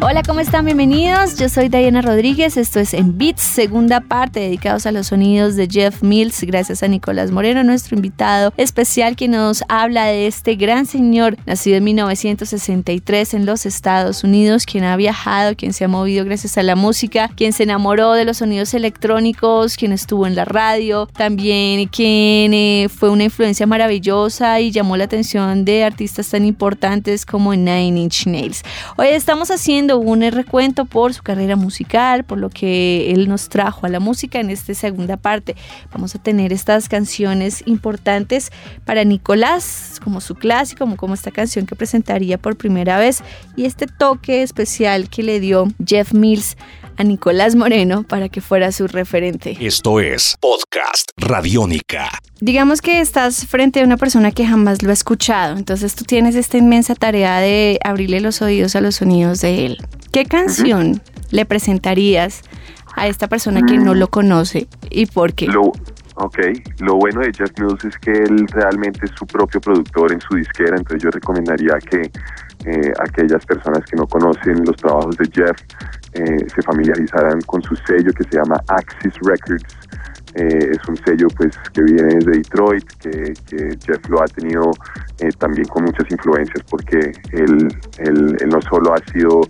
Hola, ¿cómo están? Bienvenidos. Yo soy Diana Rodríguez. Esto es En Beats, segunda parte dedicados a los sonidos de Jeff Mills. Gracias a Nicolás Moreno, nuestro invitado especial, que nos habla de este gran señor nacido en 1963 en los Estados Unidos, quien ha viajado, quien se ha movido gracias a la música, quien se enamoró de los sonidos electrónicos, quien estuvo en la radio, también quien eh, fue una influencia maravillosa y llamó la atención de artistas tan importantes como Nine Inch Nails. Hoy estamos haciendo un recuento por su carrera musical, por lo que él nos trajo a la música en esta segunda parte. Vamos a tener estas canciones importantes para Nicolás, como su clásico, como, esta canción que presentaría por primera vez y este toque especial que le dio Jeff Mills a Nicolás Moreno para que fuera su referente. Esto es Podcast Radiónica. Digamos que estás frente a una persona que jamás lo ha escuchado, entonces tú tienes esta inmensa tarea de abrirle los oídos a los sonidos de él. ¿Qué canción le presentarías a esta persona que no lo conoce y por qué? Lo, ok, lo bueno de Jeff Mills es que él realmente es su propio productor en su disquera, entonces yo recomendaría que eh, aquellas personas que no conocen los trabajos de Jeff eh, se familiarizaran con su sello que se llama Axis Records. Eh, es un sello pues que viene de Detroit, que, Jeff lo ha tenido eh, también con muchas influencias porque él, él, no solo ha sido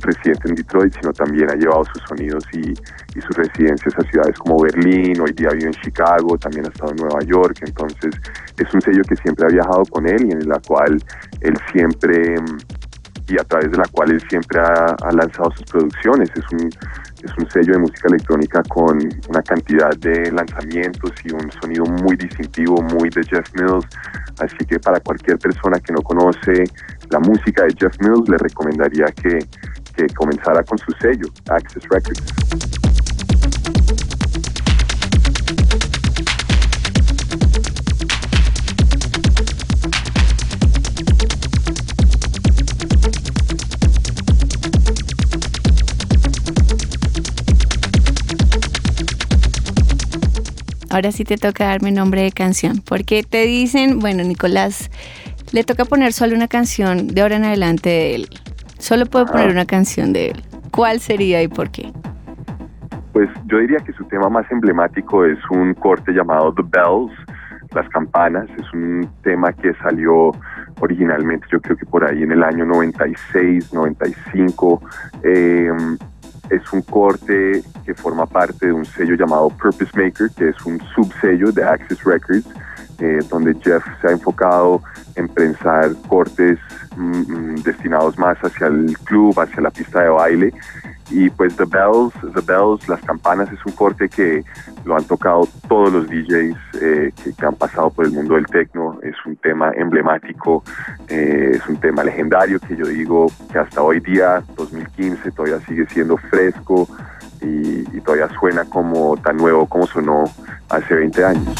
residente en Detroit, sino también ha llevado sus sonidos y, sus residencias a ciudades como Berlín, hoy día vive en Chicago, también ha estado en Nueva York, entonces es un sello que siempre ha viajado con él y en la cual él siempre y a través de la cual él siempre ha, lanzado sus producciones. Es un, es un sello de música electrónica con una cantidad de lanzamientos y un sonido muy distintivo, muy de Jeff Mills. Así que para cualquier persona que no conoce la música de Jeff Mills, le recomendaría que, que comenzara con su sello, Access Records. Ahora sí te toca darme nombre de canción, porque te dicen, bueno, Nicolás, le toca poner solo una canción de ahora en adelante de él. Solo puedo poner una canción de él. ¿Cuál sería y por qué? Pues yo diría que su tema más emblemático es un corte llamado The Bells, las campanas. Es un tema que salió originalmente, yo creo que por ahí en el año 96, 95. Eh, es un corte que forma parte de un sello llamado Purpose Maker, que es un subsello de Access Records, eh, donde Jeff se ha enfocado en prensar cortes mm, mm, destinados más hacia el club, hacia la pista de baile y pues The Bells, The Bells, las campanas es un corte que lo han tocado todos los DJs eh, que, han pasado por el mundo del techno. Es un tema emblemático, eh, es un tema legendario que yo digo que hasta hoy día, 2015, todavía sigue siendo fresco y, todavía suena como tan nuevo como sonó hace 20 años.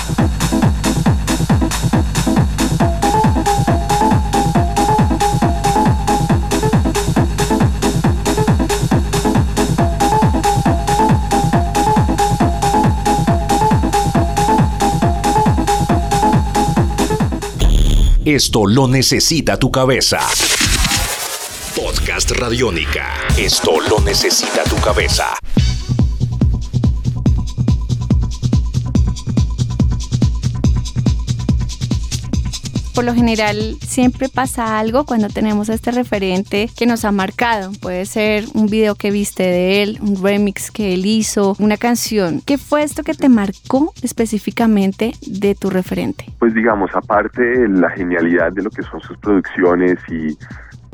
Esto lo necesita tu cabeza. Podcast Radiónica. Esto lo necesita tu cabeza. Por lo general siempre pasa algo cuando tenemos a este referente que nos ha marcado. Puede ser un video que viste de él, un remix que él hizo, una canción. ¿Qué fue esto que te marcó específicamente de tu referente? Pues digamos, aparte la genialidad de lo que son sus producciones y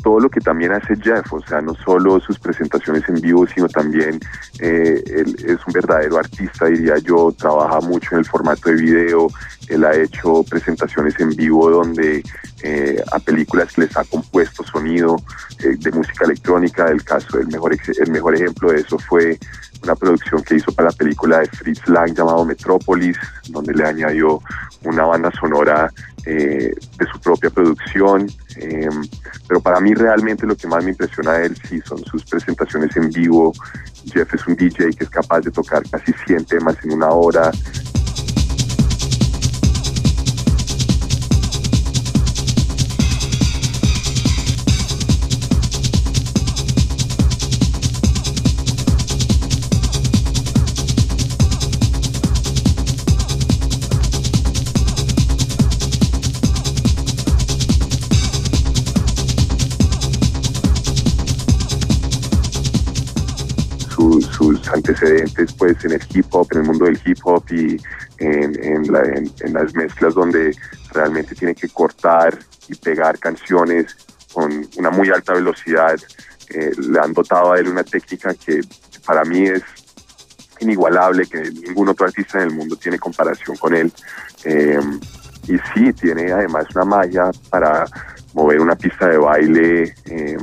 todo lo que también hace Jeff, o sea, no solo sus presentaciones en vivo, sino también eh, él es un verdadero artista, diría yo, trabaja mucho en el formato de video, él ha hecho presentaciones en vivo donde eh, a películas les ha compuesto sonido eh, de música electrónica, el caso, el mejor, el mejor ejemplo de eso fue una producción que hizo para la película de Fritz Lang llamado Metrópolis, donde le añadió una banda sonora de su propia producción. pero para mí realmente lo que más me impresiona de él sí son sus presentaciones en vivo. Jeff es un DJ que es capaz de tocar casi 100 temas en una hora. Antecedentes pues en el hip hop, en el mundo del hip hop y en, las mezclas donde realmente tiene que cortar y pegar canciones con una muy alta velocidad. Eh, le han dotado a él una técnica que para mí es inigualable, que ningún otro artista en el mundo tiene comparación con él. Eh, y sí, tiene además una magia para mover una pista de baile eh,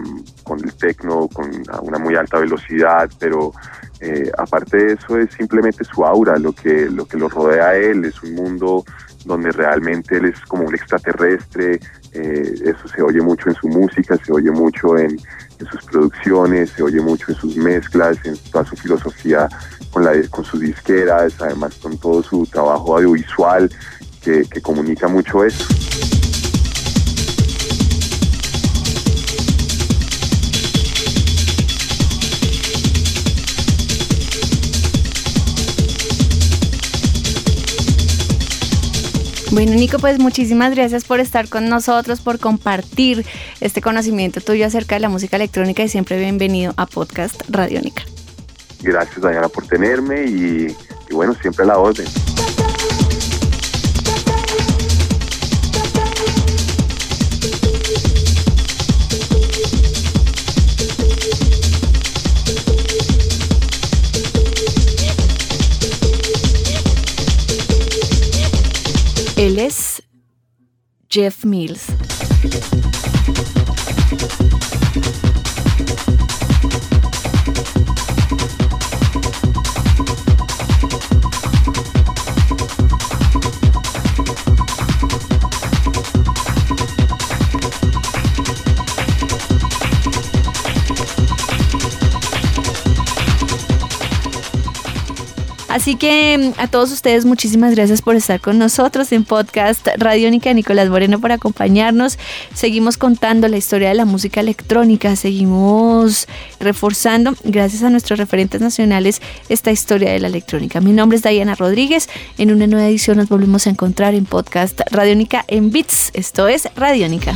con el tecno, con una muy alta velocidad, pero eh, aparte de eso es simplemente su aura, lo que, lo que lo rodea a él, es un mundo donde realmente él es como un extraterrestre, eh, eso se oye mucho en su música, se oye mucho en, sus producciones, se oye mucho en sus mezclas, en toda su filosofía con, la, con sus disqueras, además con todo su trabajo audiovisual que, que comunica mucho eso. Bueno, Nico, pues muchísimas gracias por estar con nosotros, por compartir este conocimiento tuyo acerca de la música electrónica y siempre bienvenido a Podcast Radiónica. Gracias, Diana, por tenerme y, y bueno, siempre a la orden. Jeff Mills. Así que mm, a todos ustedes muchísimas gracias por estar con nosotros en podcast Radiónica. Nicolás Moreno por acompañarnos. Seguimos contando la historia de la música electrónica, seguimos reforzando, gracias a nuestros referentes nacionales, esta historia de la electrónica. Mi nombre es Diana Rodríguez. En una nueva edición nos volvemos a encontrar en podcast Radiónica en Bits. Esto es Radiónica.